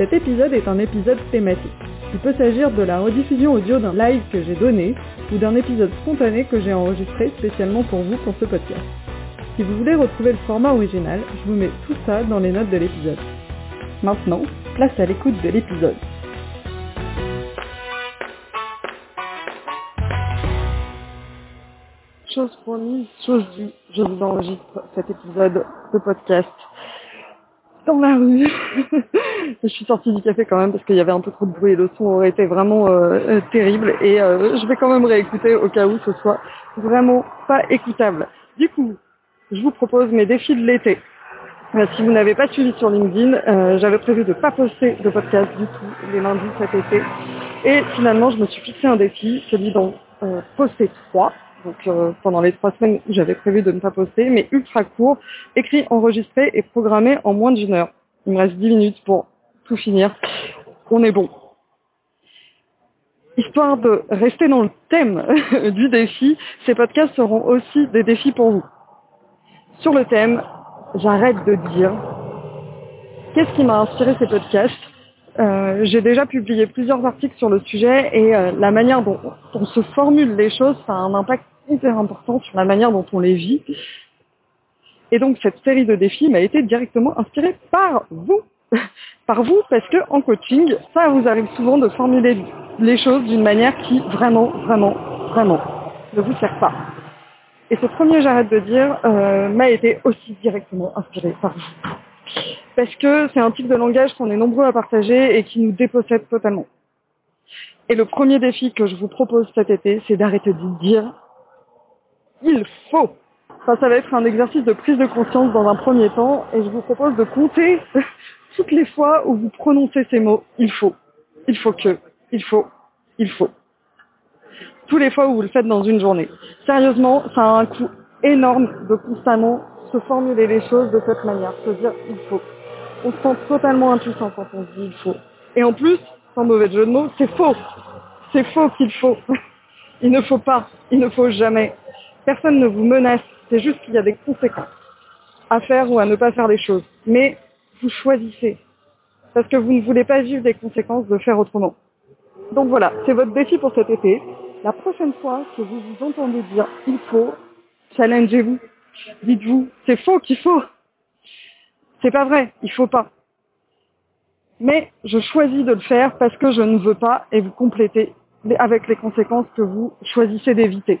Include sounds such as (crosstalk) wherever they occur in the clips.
Cet épisode est un épisode thématique. Il peut s'agir de la rediffusion audio d'un live que j'ai donné ou d'un épisode spontané que j'ai enregistré spécialement pour vous pour ce podcast. Si vous voulez retrouver le format original, je vous mets tout ça dans les notes de l'épisode. Maintenant, place à l'écoute de l'épisode. Chose promise, chose due, je vous enregistre cet épisode de podcast dans la rue. (laughs) je suis sortie du café quand même parce qu'il y avait un peu trop de bruit et le son aurait été vraiment euh, euh, terrible. Et euh, je vais quand même réécouter au cas où ce soit vraiment pas écoutable. Du coup, je vous propose mes défis de l'été. si vous n'avez pas suivi sur LinkedIn, j'avais prévu de pas poster de podcast du tout les lundis cet été. Et finalement, je me suis fixé un défi, celui d'en poster trois donc euh, pendant les trois semaines où j'avais prévu de ne pas poster, mais ultra court, écrit, enregistré et programmé en moins d'une heure. Il me reste dix minutes pour tout finir. On est bon. Histoire de rester dans le thème (laughs) du défi, ces podcasts seront aussi des défis pour vous. Sur le thème, j'arrête de dire qu'est-ce qui m'a inspiré ces podcasts? Euh, j'ai déjà publié plusieurs articles sur le sujet et euh, la manière dont on se formule les choses, ça a un impact hyper important sur la manière dont on les vit. Et donc cette série de défis m'a été directement inspirée par vous. (laughs) par vous parce que en coaching, ça vous arrive souvent de formuler les choses d'une manière qui vraiment, vraiment, vraiment ne vous sert pas. Et ce premier j'arrête de dire euh, m'a été aussi directement inspiré par vous. Parce que c'est un type de langage qu'on est nombreux à partager et qui nous dépossède totalement. Et le premier défi que je vous propose cet été, c'est d'arrêter de dire il faut. ça va être un exercice de prise de conscience dans un premier temps et je vous propose de compter (laughs) toutes les fois où vous prononcez ces mots il faut, il faut que, il faut, il faut. Tous les fois où vous le faites dans une journée. Sérieusement, ça a un coût énorme de constamment se formuler les choses de cette manière, se dire il faut. On se sent totalement impuissant quand on se dit il faut. Et en plus, sans mauvais jeu de mots, c'est faux. C'est faux qu'il faut. (laughs) Il ne faut pas. Il ne faut jamais. Personne ne vous menace, c'est juste qu'il y a des conséquences à faire ou à ne pas faire les choses. Mais vous choisissez, parce que vous ne voulez pas vivre des conséquences de faire autrement. Donc voilà, c'est votre défi pour cet été. La prochaine fois que vous vous entendez dire il faut, challengez-vous. Dites-vous, c'est faux qu'il faut. C'est pas vrai, il faut pas. Mais je choisis de le faire parce que je ne veux pas et vous complétez avec les conséquences que vous choisissez d'éviter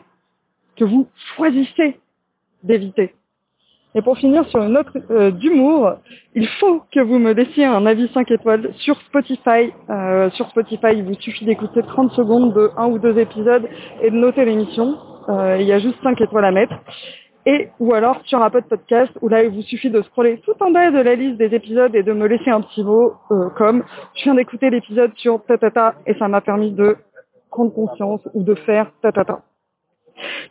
que vous choisissez d'éviter. Et pour finir sur une note euh, d'humour, il faut que vous me laissiez un avis 5 étoiles sur Spotify. Euh, sur Spotify, il vous suffit d'écouter 30 secondes de un ou deux épisodes et de noter l'émission. Euh, il y a juste 5 étoiles à mettre. Et ou alors sur Apple Podcast, où là il vous suffit de scroller tout en bas de la liste des épisodes et de me laisser un petit mot comme je viens d'écouter l'épisode sur tatata et ça m'a permis de prendre conscience ou de faire tatata.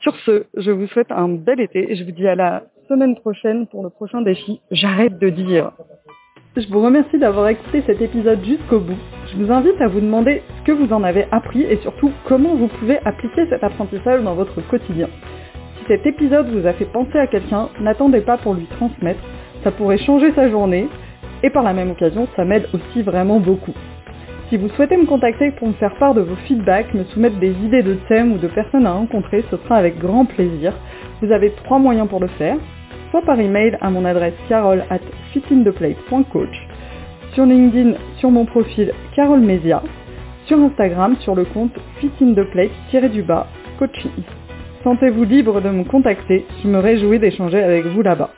Sur ce, je vous souhaite un bel été et je vous dis à la semaine prochaine pour le prochain défi. J'arrête de dire. Je vous remercie d'avoir écouté cet épisode jusqu'au bout. Je vous invite à vous demander ce que vous en avez appris et surtout comment vous pouvez appliquer cet apprentissage dans votre quotidien. Cet épisode vous a fait penser à quelqu'un, n'attendez pas pour lui transmettre. Ça pourrait changer sa journée et par la même occasion, ça m'aide aussi vraiment beaucoup. Si vous souhaitez me contacter pour me faire part de vos feedbacks, me soumettre des idées de thèmes ou de personnes à rencontrer, ce sera avec grand plaisir. Vous avez trois moyens pour le faire, soit par email à mon adresse carole at fitintheplay.coach, sur LinkedIn sur mon profil Carole Mesia, sur Instagram sur le compte fitintheplay-du-bas coaching. Sentez-vous libre de me contacter, je me réjouis d'échanger avec vous là-bas.